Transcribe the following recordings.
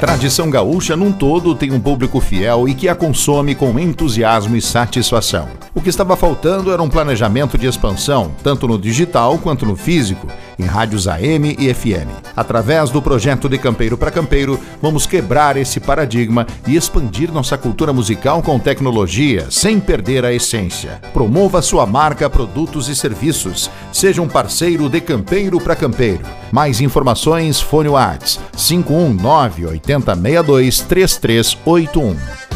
tradição gaúcha num todo tem um público fiel e que a consome com entusiasmo e satisfação. O que estava faltando era um planejamento de expansão, tanto no digital quanto no físico, em rádios AM e FM. Através do projeto De Campeiro para Campeiro, vamos quebrar esse paradigma e expandir nossa cultura musical com tecnologia, sem perder a essência. Promova sua marca, produtos e serviços. Seja um parceiro de Campeiro para Campeiro. Mais informações, fone Whats 519 8062 3381.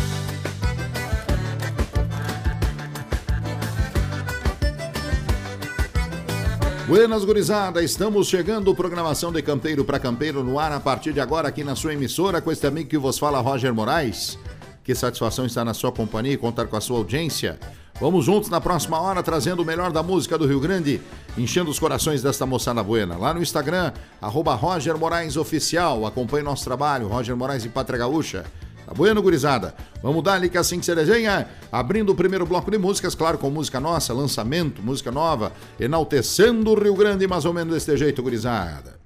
Buenas gurizada, estamos chegando, programação de Campeiro para Campeiro no ar a partir de agora aqui na sua emissora com este amigo que vos fala, Roger Moraes. Que satisfação estar na sua companhia e contar com a sua audiência. Vamos juntos na próxima hora trazendo o melhor da música do Rio Grande, enchendo os corações desta moçada buena. Lá no Instagram, arroba Roger Moraes Oficial. Acompanhe nosso trabalho, Roger Moraes e Pátria Gaúcha. Tá bueno, gurizada? Vamos dar ali que é assim que se desenha. Abrindo o primeiro bloco de músicas, claro, com música nossa, lançamento, música nova, enaltecendo o Rio Grande mais ou menos deste jeito, gurizada.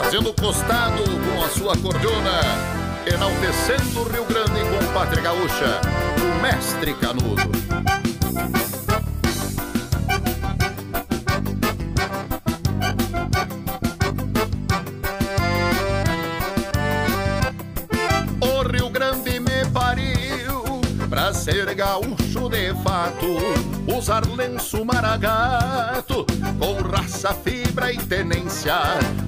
Fazendo costado com a sua cordona, enaltecendo o Rio Grande com Pátria Gaúcha, o mestre Canudo. Ser gaúcho de fato, usar lenço maragato, com raça, fibra e tenência,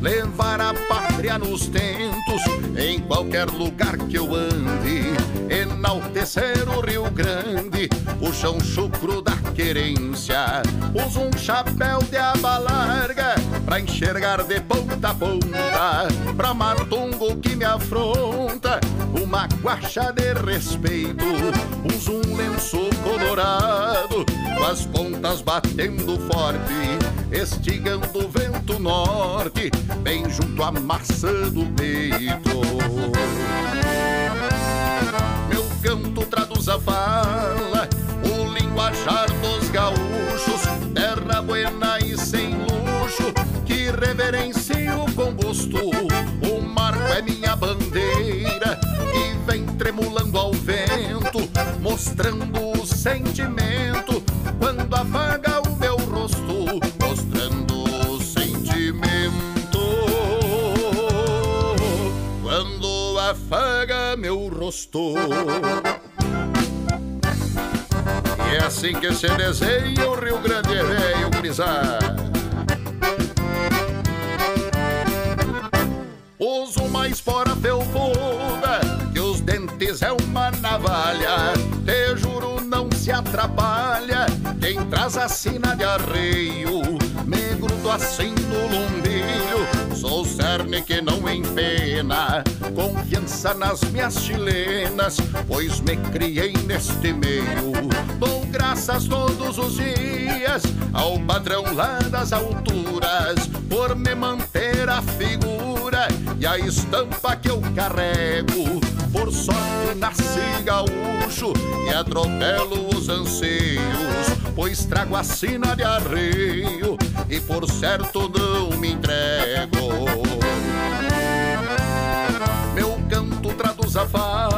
levar a pátria nos tentos, em qualquer lugar que eu ande, enaltecer o Rio Grande, o chão chucro da querência, uso um chapéu de aba larga, pra enxergar de ponta a ponta, pra matungo que me afronta, uma guacha de respeito, uso um lenço colorado, com as pontas batendo forte, estigando o vento norte, bem junto à maçã do peito. Meu canto traduz a fala, o linguajar dos gaúchos, terra buena e sem luxo, que reverencio com gosto. Mostrando o sentimento quando afaga o meu rosto, mostrando o sentimento quando afaga meu rosto. E é assim que se desenha o Rio Grande velho, gurizada. Uso mais fora felpuda Dentes é uma navalha Te juro não se atrapalha. Quem traz a sina de arreio Me grudo assim no lumbilho. Sou cerne que não empena Confiança nas minhas chilenas Pois me criei neste meio. Dou graças todos os dias Ao padrão lá das alturas Por me manter a figura e a estampa que eu carrego. Por sorte nasci gaúcho e atropelo os anseios, pois trago a sina de arreio e por certo não me entrego. Meu canto traduz a fala,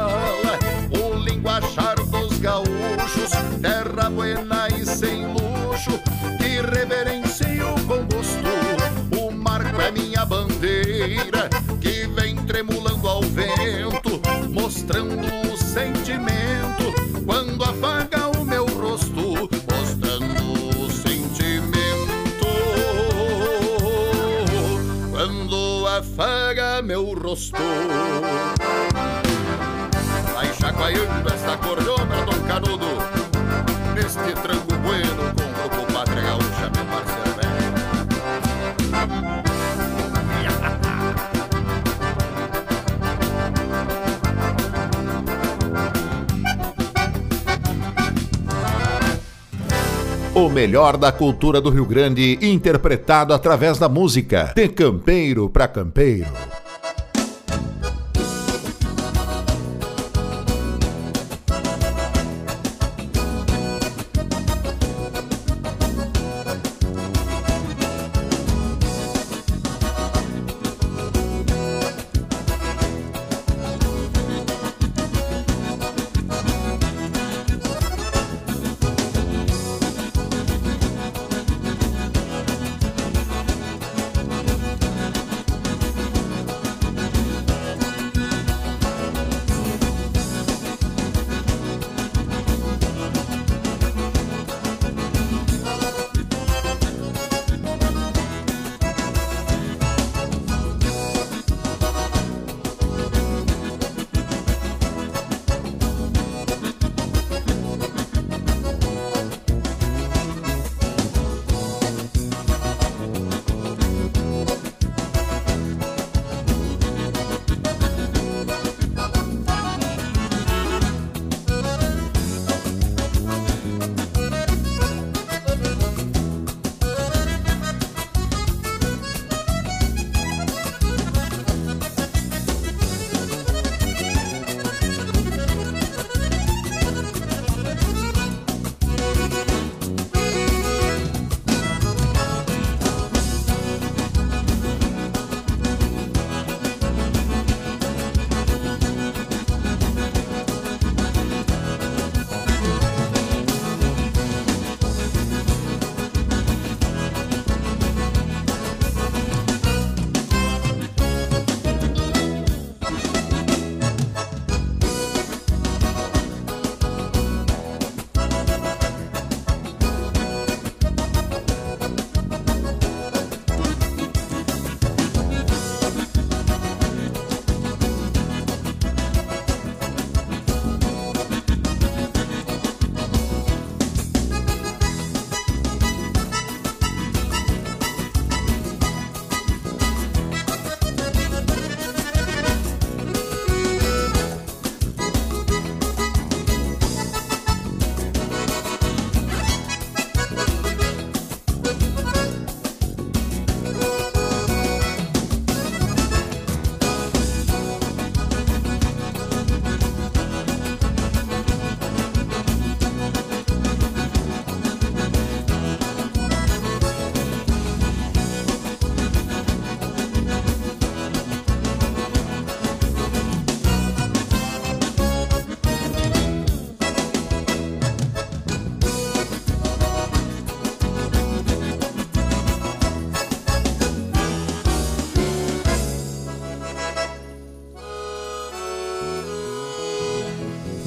rosto. Vai chacoalhando esta cordona, Dom Canudo, neste tranco bueno com o grupo Pátria Gaúcha, meu parceiro. O melhor da cultura do Rio Grande, interpretado através da música. De campeiro para campeiro.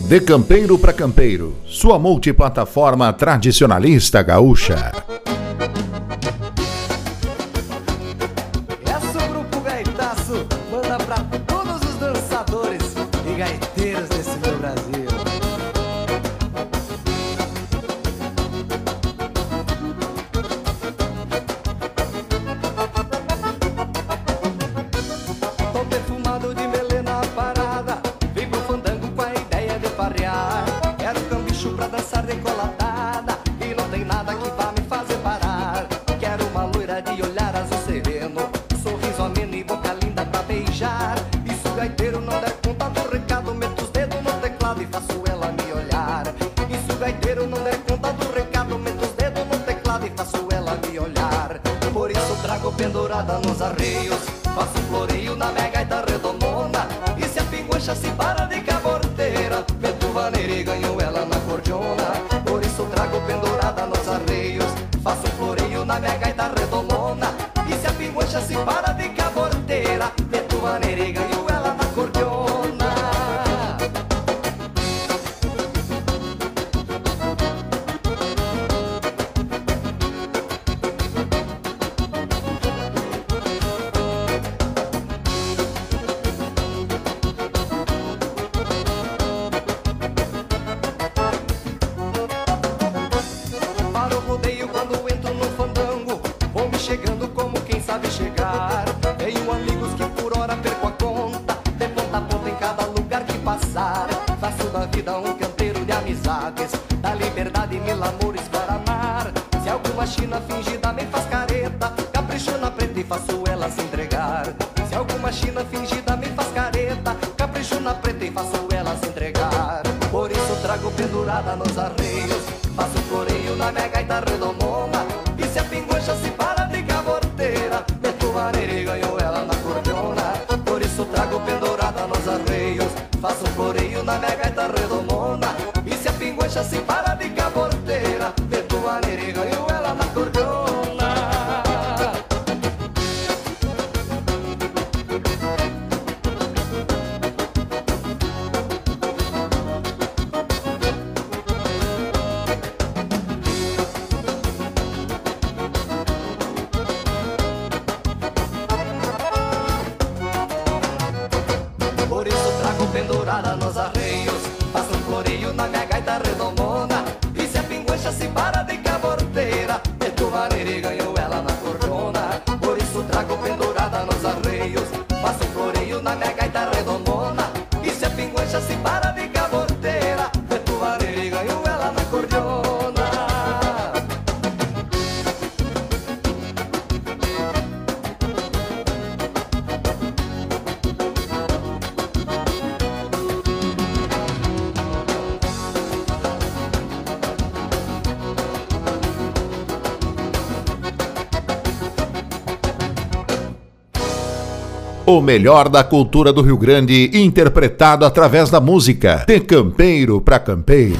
De campeiro para campeiro, sua multiplataforma tradicionalista gaúcha. chegando como quem sabe chegar. Tenho amigos que por hora perco a conta, de ponta a ponta em cada lugar que passar. Faço da vida um canteiro de amizades, da liberdade mil amores para amar. Se alguma china fingida me faz careta, capricho na preta e faço ela se entregar. Se alguma china fingida me faz careta, capricho na preta e faço ela se entregar. Por isso trago pendurada nos arreios O melhor da cultura do Rio Grande, interpretado através da música. De campeiro para campeiro.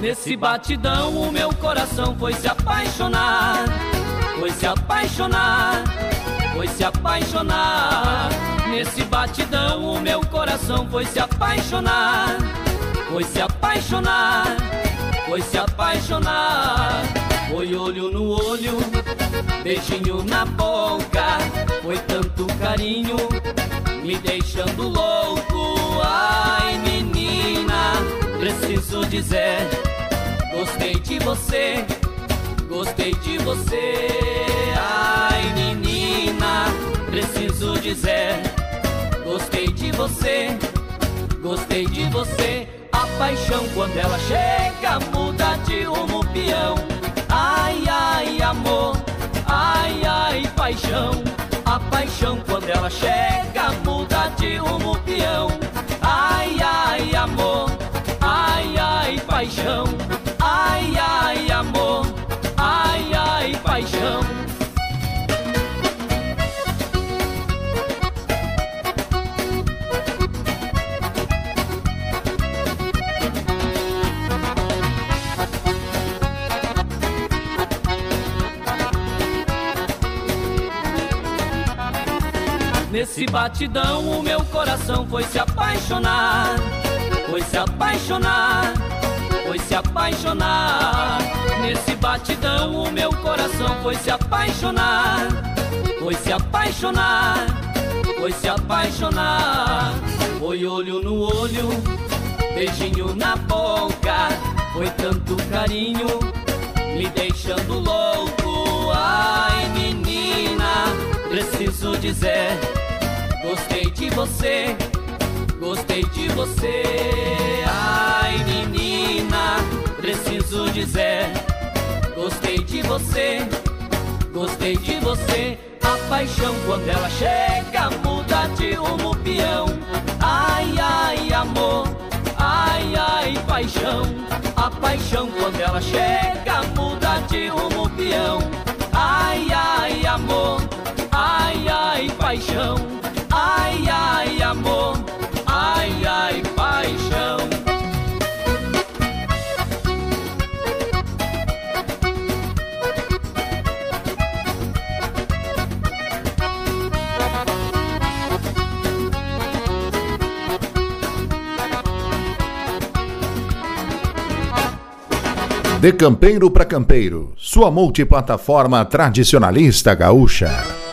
Nesse batidão o meu coração foi se apaixonar apaixonar, foi se apaixonar. Nesse batidão o meu coração foi se apaixonar, foi se apaixonar, foi se apaixonar. Foi olho no olho, beijinho na boca, foi tanto carinho, me deixando louco. Ai menina, preciso dizer, gostei de você Gostei de você, ai menina, preciso dizer. Gostei de você, gostei de você. A paixão quando ela chega muda de rumo peão. Ai, ai, amor, ai, ai, paixão. A paixão quando ela chega muda de rumo peão. batidão o meu coração foi se apaixonar, foi se apaixonar, foi se apaixonar. Nesse batidão o meu coração foi se apaixonar, foi se apaixonar, foi se apaixonar. Foi olho no olho, beijinho na boca, foi tanto carinho, me deixando louco. Ai menina, preciso dizer Gostei de você, gostei de você. Ai, menina, preciso dizer. Gostei de você, gostei de você. A paixão quando ela chega muda de rumo peão. Ai, ai, amor, ai, ai, paixão. A paixão quando ela chega muda de rumo peão. Ai, ai, amor, ai, ai, paixão. De campeiro para campeiro, sua multiplataforma tradicionalista gaúcha.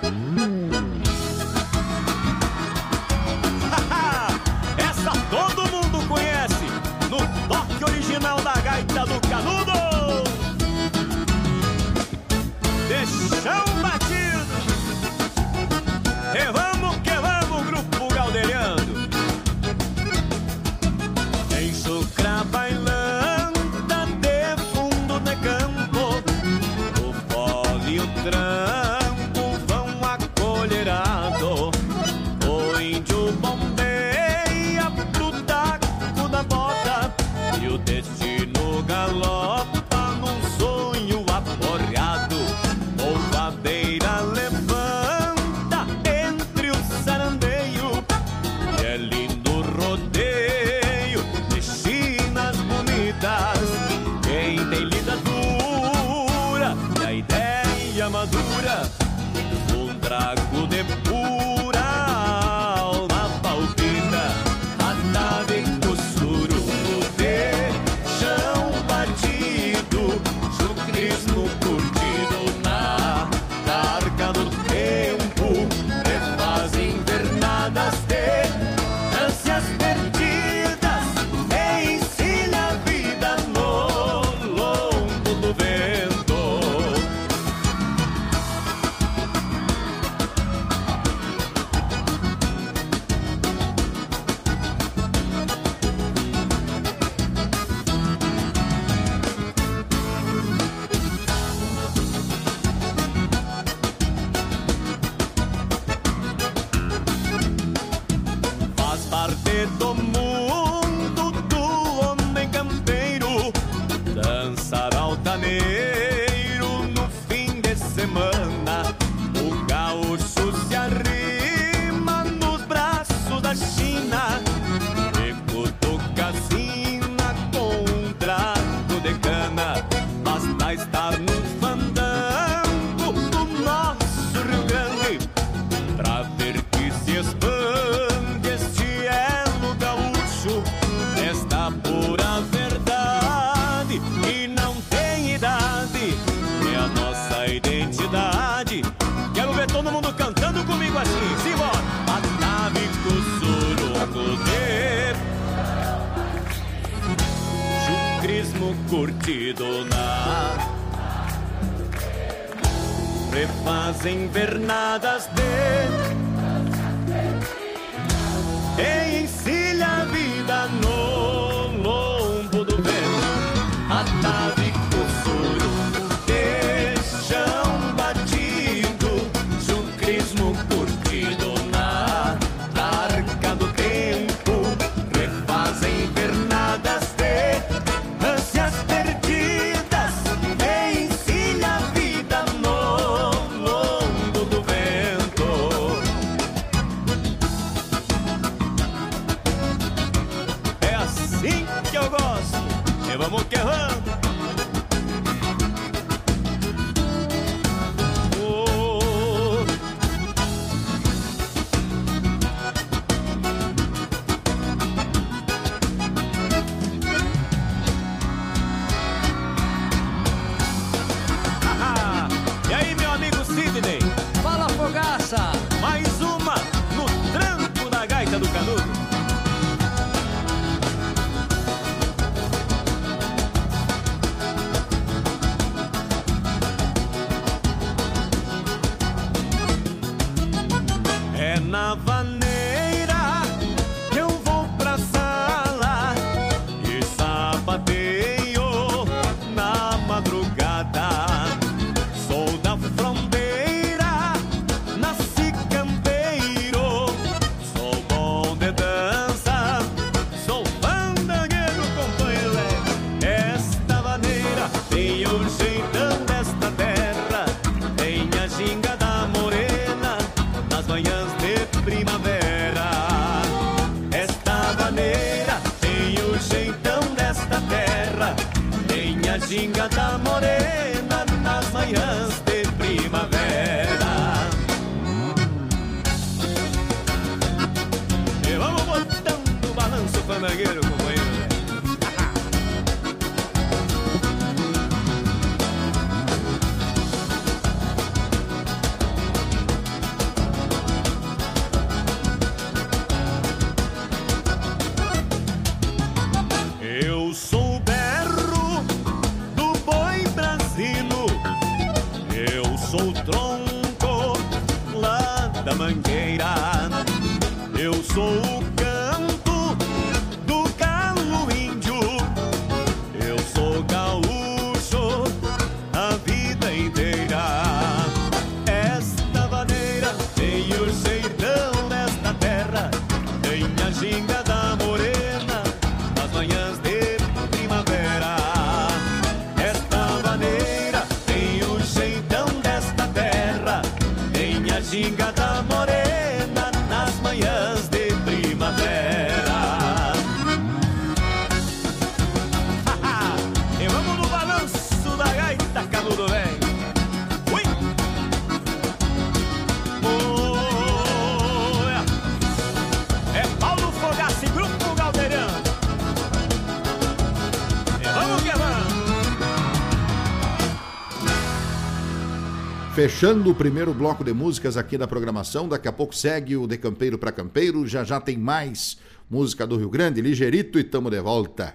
Fechando o primeiro bloco de músicas aqui da programação, daqui a pouco segue o De Campeiro para Campeiro, já já tem mais música do Rio Grande, ligeirito e tamo de volta.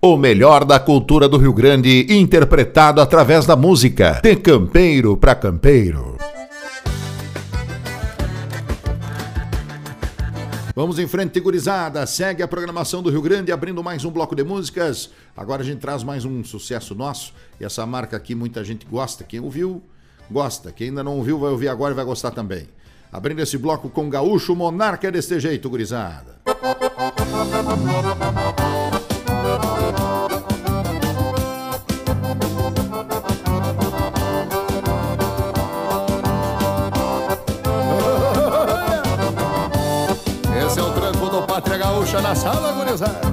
O melhor da cultura do Rio Grande, interpretado através da música. De Campeiro para Campeiro. Vamos em frente, gurizada. Segue a programação do Rio Grande, abrindo mais um bloco de músicas. Agora a gente traz mais um sucesso nosso. E essa marca aqui muita gente gosta. Quem ouviu, gosta. Quem ainda não ouviu, vai ouvir agora e vai gostar também. Abrindo esse bloco com Gaúcho Monarca é desse jeito, gurizada. Esse é o tranco do Pátria Gaúcha na sala, gurizada.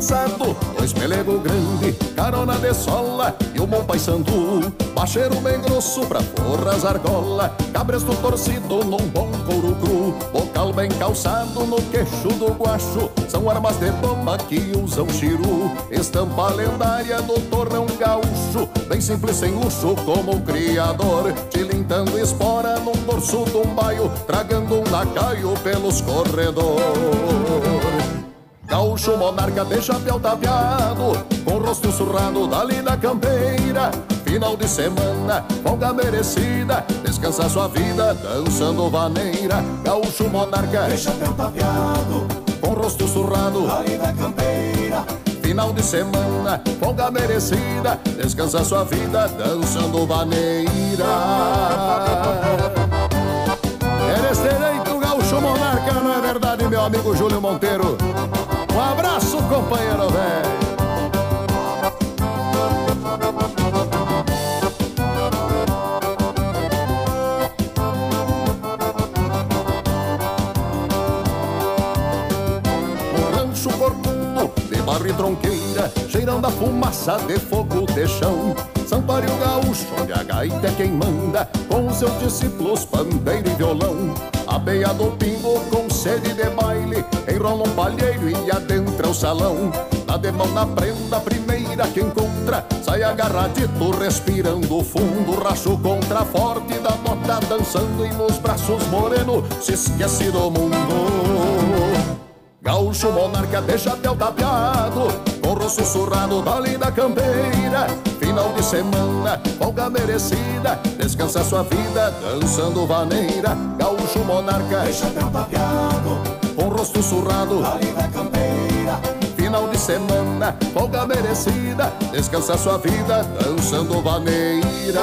Trançado, dois pelego grande, carona de sola e um bom sandu. Bacheiro bem grosso pra forras argola, cabresto torcido num bom couro cru, bocal bem calçado no queixo do guacho, são armas de toma que usam chiru, estampa lendária do torrão gaúcho, bem simples sem luxo como o criador, tilintando espora num dorso um baio, tragando um lacaio pelos corredores. Gaúcho monarca de chapéu tapeado Com rosto surrado dali da campeira. Final de semana, folga merecida Descansa sua vida dançando vaneira. Gaúcho monarca de chapéu tapeado Com rosto surrado dali da campeira. Final de semana, folga merecida Descansa sua vida dançando vaneira. Eres direito, gaúcho monarca, não é verdade, meu amigo Júlio Monteiro? Um abraço, companheiro velho. rancho corcudo de barro e tronqueira, cheirando a fumaça de fogo de chão. Santuário gaúcho, onde a gaita é quem manda, com seus discípulos, pandeiro e violão. A beia do pingo com sede de baile, enrola um palheiro e adentra o salão. Na demão na prenda, primeira que encontra, sai agarradito, respirando fundo. Racho contra forte da bota, dançando e nos braços moreno, se esquece do mundo. Gaúcho monarca de chapéu tapeado Com rosto sussurrado da linda campeira. Final de semana, folga merecida Descansa sua vida dançando vaneira. Gaúcho monarca de chapéu tapeado Com rosto surrado da linda campeira. Final de semana, folga merecida Descansa sua vida dançando vaneira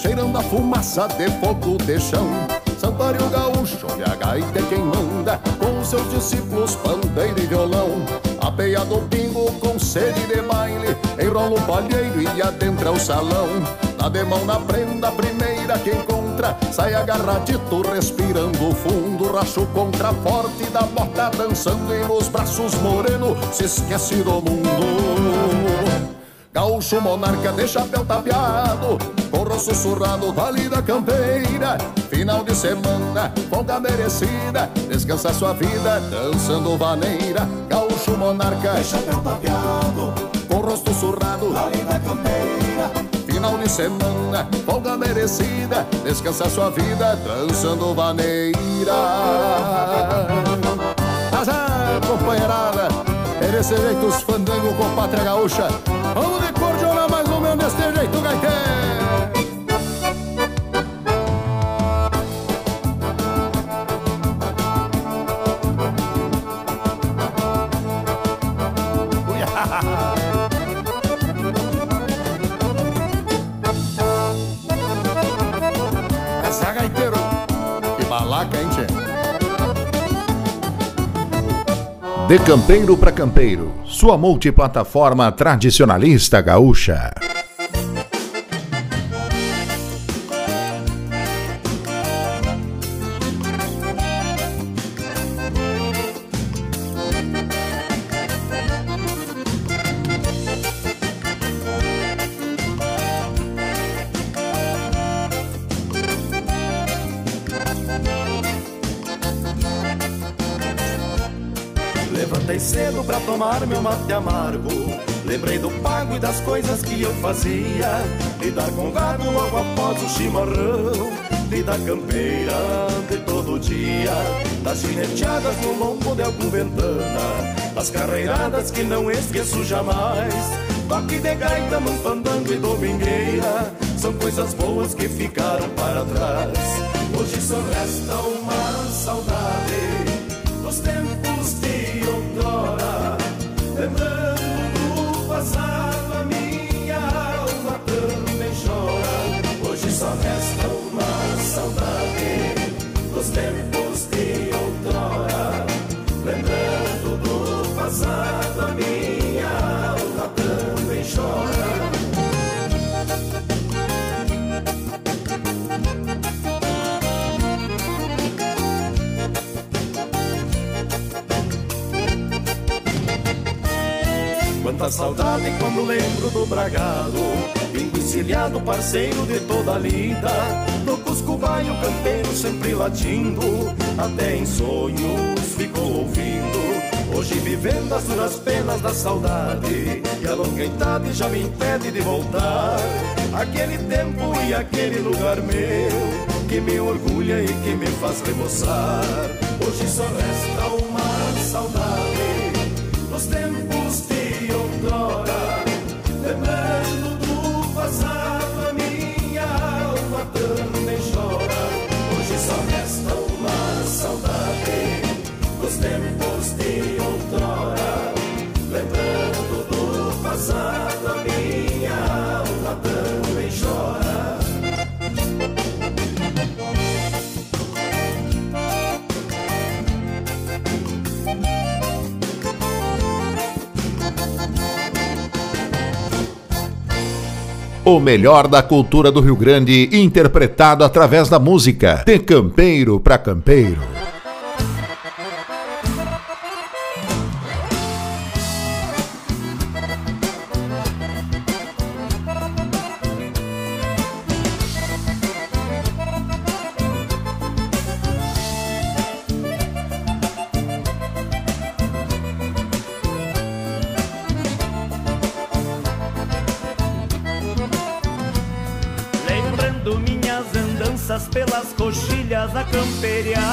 cheirando a fumaça de fogo de chão. Santuário gaúcho e a gaita é quem manda, com seus discípulos pandeiro e violão. Apeia do pingo com sede de baile, enrola o palheiro e adentra o salão. Dá de mão na prenda, primeira que encontra, sai agarradito, respirando fundo. Racho contra forte da bota, dançando e nos braços moreno, se esquece do mundo. Gaúcho monarca de chapéu tapeado Corro sussurrado, da campeira. Final de semana, folga merecida Descansa sua vida, dançando vaneira. Gaúcho monarca de chapéu tapeado Com rosto surrado, da campeira. Final de semana, folga merecida Descansa sua vida, dançando vaneira. Azar, companheirada É desse jeito os fandango com pátria gaúcha De campeiro para campeiro, sua multiplataforma tradicionalista gaúcha. Fazia. Lidar com gado logo após o chimarrão. Vida campeira de todo dia. Das gineteadas no lombo de algum ventana. Das carreiradas que não esqueço jamais. Toque de gaita num e domingueira. São coisas boas que ficaram para trás. Hoje só resta uma saudade Quanta saudade quando lembro do bragado. Enguicilhado, parceiro de toda a lida. No Cusco vai o campeiro sempre latindo. Até em sonhos ficou ouvindo. Hoje vivendo as duras penas da saudade. E a longa idade já me impede de voltar. Aquele tempo e aquele lugar meu Que me orgulha e que me faz remoçar. Hoje só resta do passado A minha alma também chora O melhor da cultura do Rio Grande, interpretado através da música. De campeiro para campeiro. Coxilhas a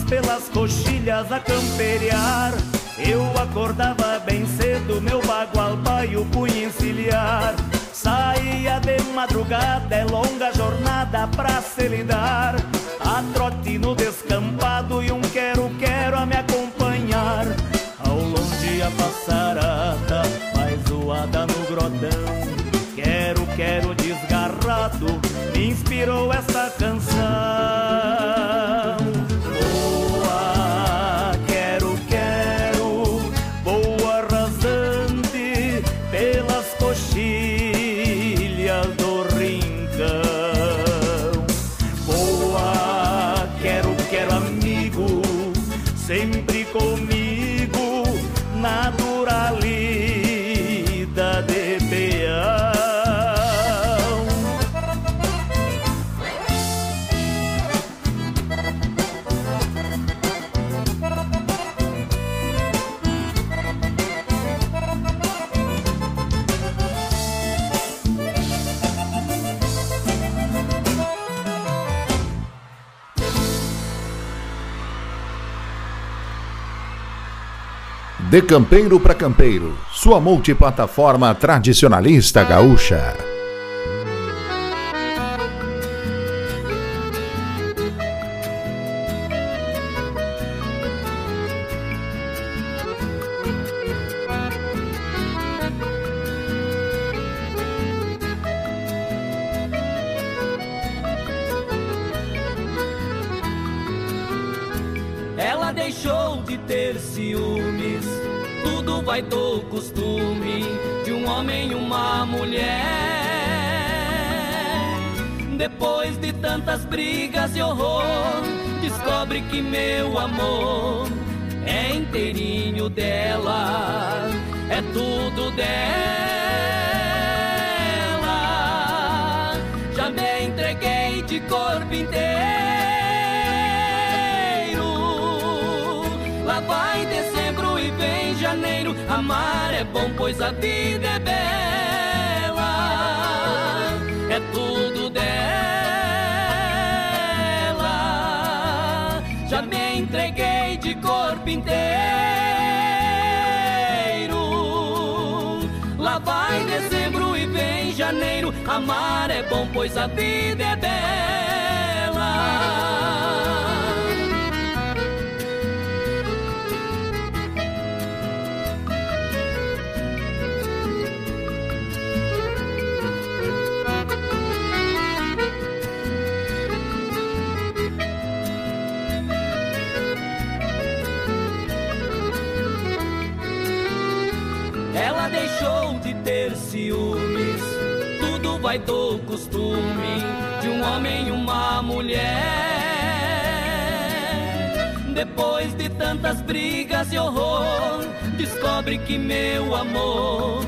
pelas coxilhas a camperiar. Eu acordava bem cedo, meu bagual paio punha encilhar. Saía de madrugada, é longa jornada pra se lidar. A trote no descampado e um quero-quero a me acompanhar. Ao longe a passarada, mais zoada no grotão. Quero, quero desgarrado, me inspirou essa canção. De Campeiro para Campeiro, sua multiplataforma tradicionalista gaúcha. Brigas e horror, descobre que meu amor é inteirinho dela, é tudo dela. Já me entreguei de corpo inteiro. Janeiro. Amar é bom, pois a vida é bela. É tudo dela. entreguei de corpo inteiro. Lá vai dezembro e vem janeiro. Amar é bom, pois a vida é bela. Deixou de ter ciúmes. Tudo vai do costume de um homem e uma mulher. Depois de tantas brigas e horror, descobre que meu amor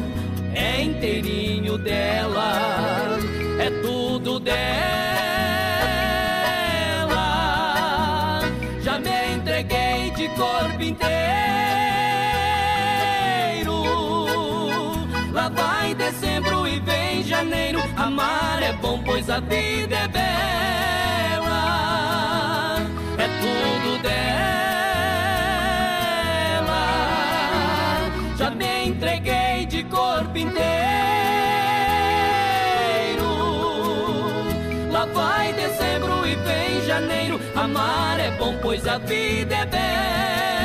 é inteirinho dela, é tudo dela. Janeiro. Amar é bom, pois a vida é bela. É tudo dela. Já me entreguei de corpo inteiro. Lá vai dezembro e vem janeiro. Amar é bom, pois a vida é bela.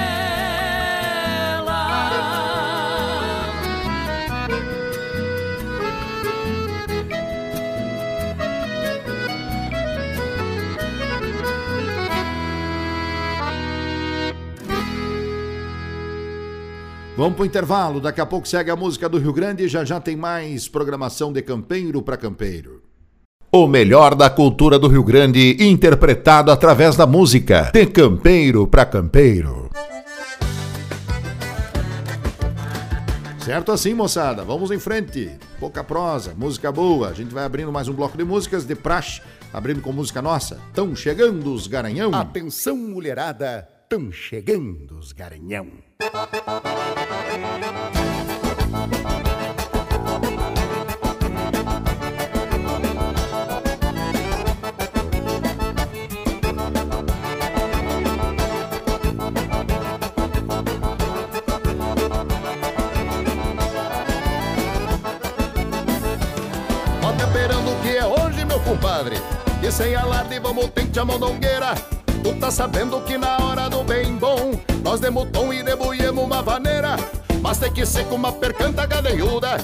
Vamos pro intervalo, daqui a pouco segue a música do Rio Grande e já já tem mais programação de campeiro para campeiro. O melhor da cultura do Rio Grande, interpretado através da música. De campeiro para campeiro. Certo assim, moçada. Vamos em frente. Pouca prosa, música boa. A gente vai abrindo mais um bloco de músicas de praxe, abrindo com música nossa. Tão chegando os Garanhão. Atenção, mulherada, tão chegando os Garanhão. Ó temperando que é hoje, meu compadre. E sem alarde vamos tente a mondongueira. Tu tá sabendo que na hora do bem bom Nós demos tom e debulhemos uma vaneira. Mas tem que ser com uma percanta gadeiuda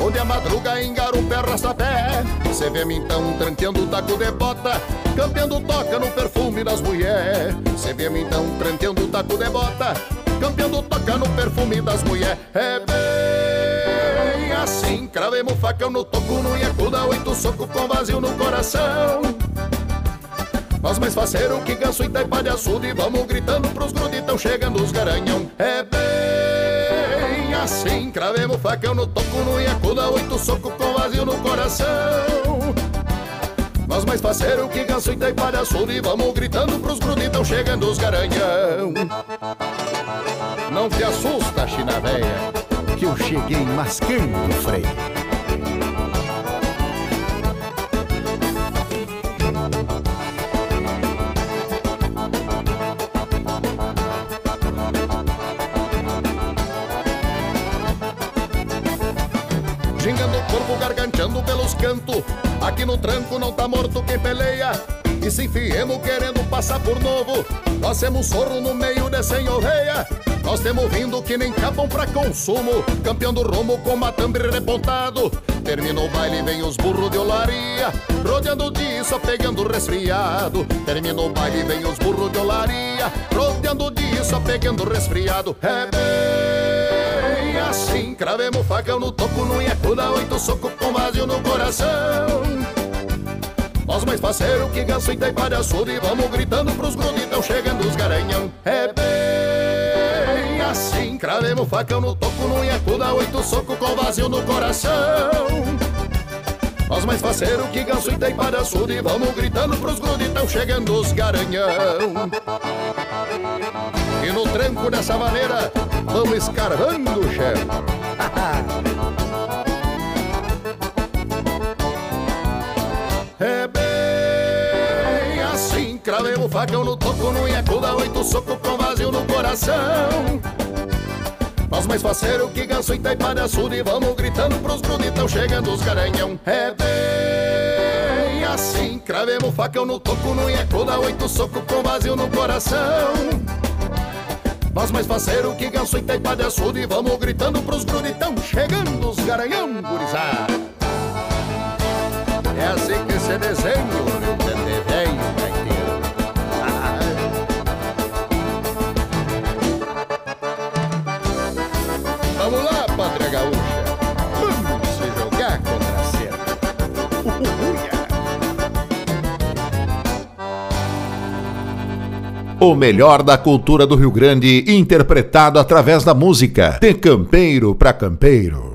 Onde a madruga engarupa arrasta-pé Cê vê-me então tranqueando o taco de bota Campeando toca no perfume das mulher. Cê vê-me então tranqueando o taco de bota Campeando toca no perfume das mulher. É bem assim Cravemos facão no toco, no iacuda Oito soco com vazio no coração nós mais faceiro que ganso e taipa de açude E vamos gritando pros gruditão chegando os garanhão. É bem assim Cravemos facão no toco, no iacuda Oito soco com vazio no coração. Nós mais faceiro que ganso e taipa de açude E vamos gritando pros gruditão chegando os garanhão. Não te assusta, china véia Que eu cheguei mascando o freio pelos cantos Aqui no tranco não tá morto quem peleia. E se enfiemos querendo passar por novo Nós temos sorro no meio de sem oveia Nós temos vindo que nem capam pra consumo. Campeão do rumo com matambre repontado. Termina o baile, vem os burros de olaria. Rodeando de só pegando resfriado. Termina o baile, vem os burros de olaria. Rodeando de só pegando resfriado. É bem assim Cravemos facão no toco, no iacuda Oito soco com vazio no coração. Nós mais parceiro que ganso e de açude Vamos gritando pros gruditão chegando os garanhão. É bem assim Cravemos facão no toco, no iacuda Oito soco com vazio no coração. Nós mais faceiro que ganso e de açude Vamos gritando pros gruditão chegando os garanhão. E no tranco dessa maneira Vamos escarvando, chefe. É bem assim Cravemos facão no toco, no iacuda Oito soco com vazio no coração. Nós mais faceiro que ganso e taipa de açude Vamos gritando pros gruditão chegando os garanhão. É bem assim Cravemos facão no toco, no iacuda Oito soco com vazio no coração nós mais faceiro que ganso e taipa de açude Vamos gritando pros gruditão chegando os garanhão gurizada. É assim que se desenha o Rio O melhor da cultura do Rio Grande, interpretado através da música. De campeiro para campeiro.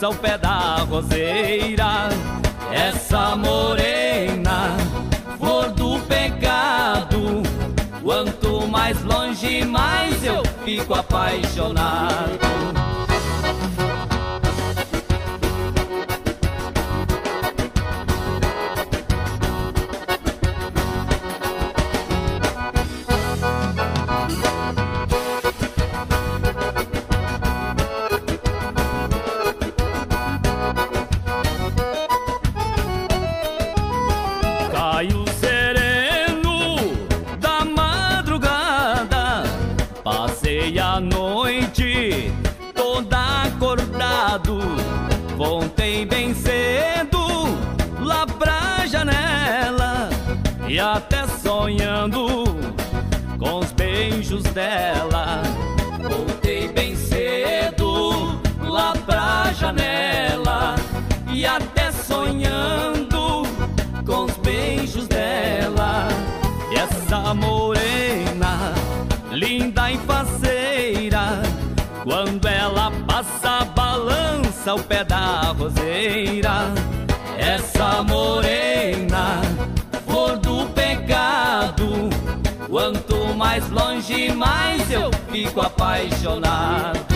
Balança o pé da roseira. Essa morena, flor do pecado. Quanto mais longe, mais eu fico apaixonado. E até sonhando com os beijos dela. E essa morena, linda e faceira, quando ela passa, balança o pé da roseira. Essa morena, flor do pecado, quanto mais longe, mais eu fico apaixonado.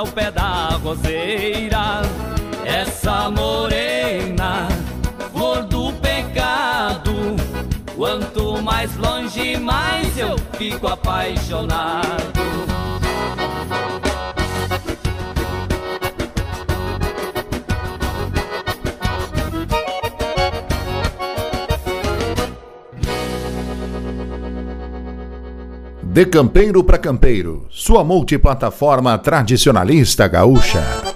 Balança o pé da roseira. Essa morena, flor do pecado, quanto mais longe, mais eu fico apaixonado. De campeiro para campeiro, sua multiplataforma tradicionalista gaúcha.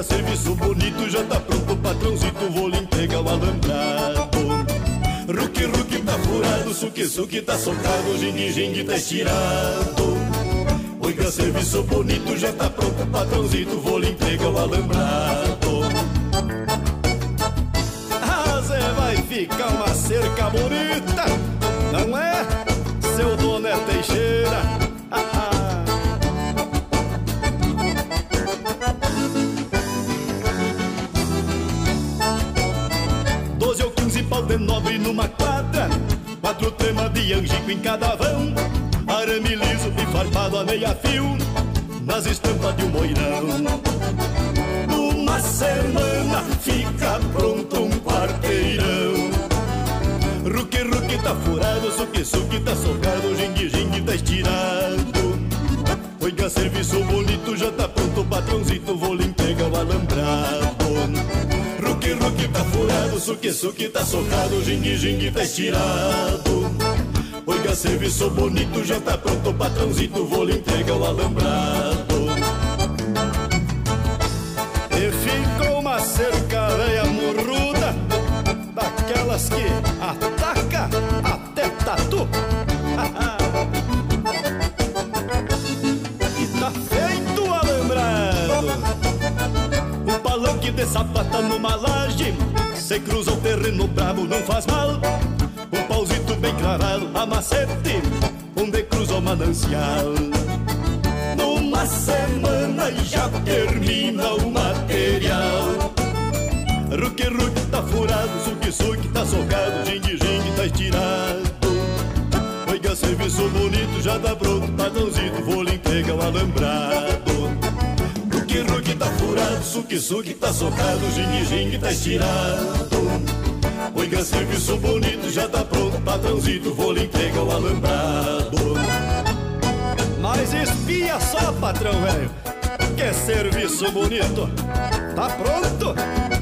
Olha, serviço bonito, já tá pronto, patrãozito, vou lhe entregar o alambrado. Ruki Ruki tá furado, Suki Suki tá socado, Jing Jing tá estirado. Oiga, serviço bonito, já tá pronto, patrãozito, vou lhe entregar o alambrado. Ah, Zé, vai ficar uma cerca bonita, não é? Seu dono é Teixeira. Nobre numa quadra Quatro temas de angico em cada vão Arame liso e farpado a meia fio Nas estampas de um moirão Numa semana fica pronto um quarteirão. Ruque, ruque tá furado, suque, suque tá socado Jingue, jingue tá estirado. Oiga, serviço bonito, já tá pronto Patrãozito, vou lhe entregar o alambrado Ruque, ruque tá furado, suque, suque tá socado Jingue, jingue tá estirado Oiga, serviço bonito, já tá pronto, patrãozito, vou lhe entregar o alambrado. E ficou uma cerca velha daquelas que ataca de sapata numa laje, se cruza o terreno bravo, não faz mal pauzito bem cravado a macete, onde cruza o manancial. Numa semana já termina o material. Ruque, ruque tá furado, suque, suque tá socado, jingue, jingue tá estirado. Oiga, serviço bonito, já tá pronto, padrãozito, vou lhe entregar o alambrado. Ruque tá furado, suque, suque tá socado, jingue, jingue tá estirado. Oiga, serviço bonito, já tá pronto, patrãozito, vou lhe entregar o alambrado. Mas espia só, patrão velho, que serviço bonito. Tá pronto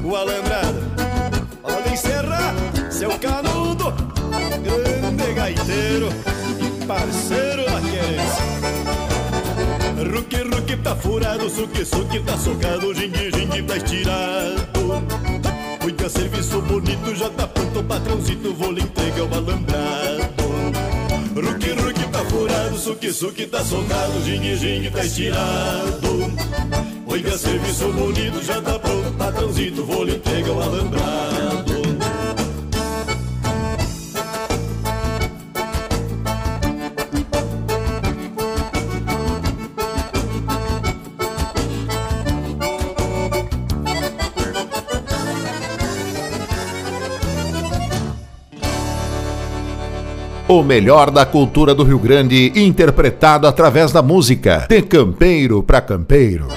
o alambrado. Pode encerrar, seu canudo, grande gaiteiro e parceiro da querência. Ruque, ruque tá furado, suque, suque tá socado, jingue, jingue tá estirado. Cuida, serviço bonito, já tá pronto, patrãozito, vou lhe entregar o alambrado. Ruque, ruque tá furado, suque, suque tá soldado, jingue, jingue tá estirado. Oiga, serviço bonito, já tá pronto, patrãozito, vou lhe entregar o alambrado. O melhor da cultura do Rio Grande, interpretado através da música. De campeiro para campeiro.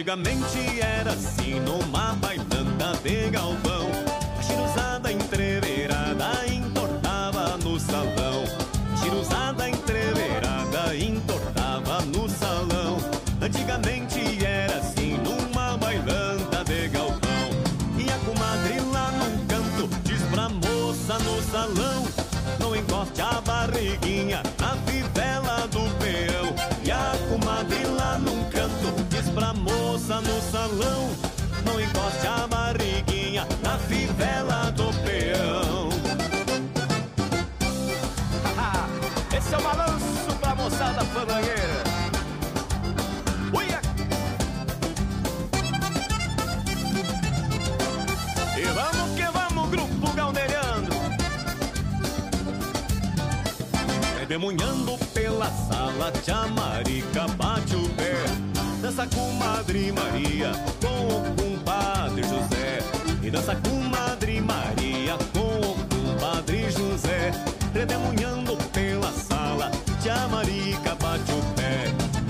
Antigamente salão. Não encoste a barriguinha na fivela do peão. Esse é o balanço pra moçada fandangueira. Uia! E vamos que vamos, grupo galdeirando. Redemunhando pela sala, tia Marica bate o. Dança com Madre Maria, com o compadre José. E dança com Madre Maria, com o compadre José. Redemunhando pela sala, tia Marica bate o pé.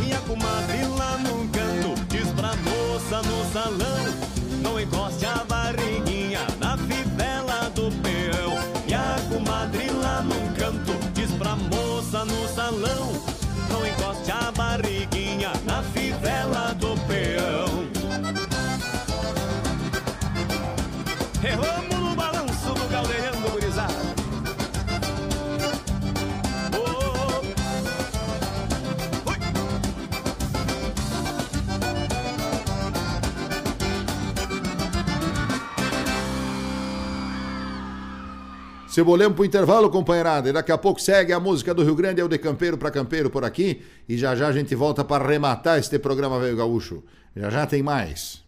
E a comadre lá no canto diz pra moça no salão: Não encoste a barriguinha na fivela do peão. E a comadre lá no canto diz pra moça no salão: barriguinha na fivela do Cebolemos pro intervalo, companheirada. E daqui a pouco segue a música do Rio Grande, é o de campeiro para campeiro por aqui. E já já a gente volta para arrematar este programa Velho Gaúcho. Já já tem mais.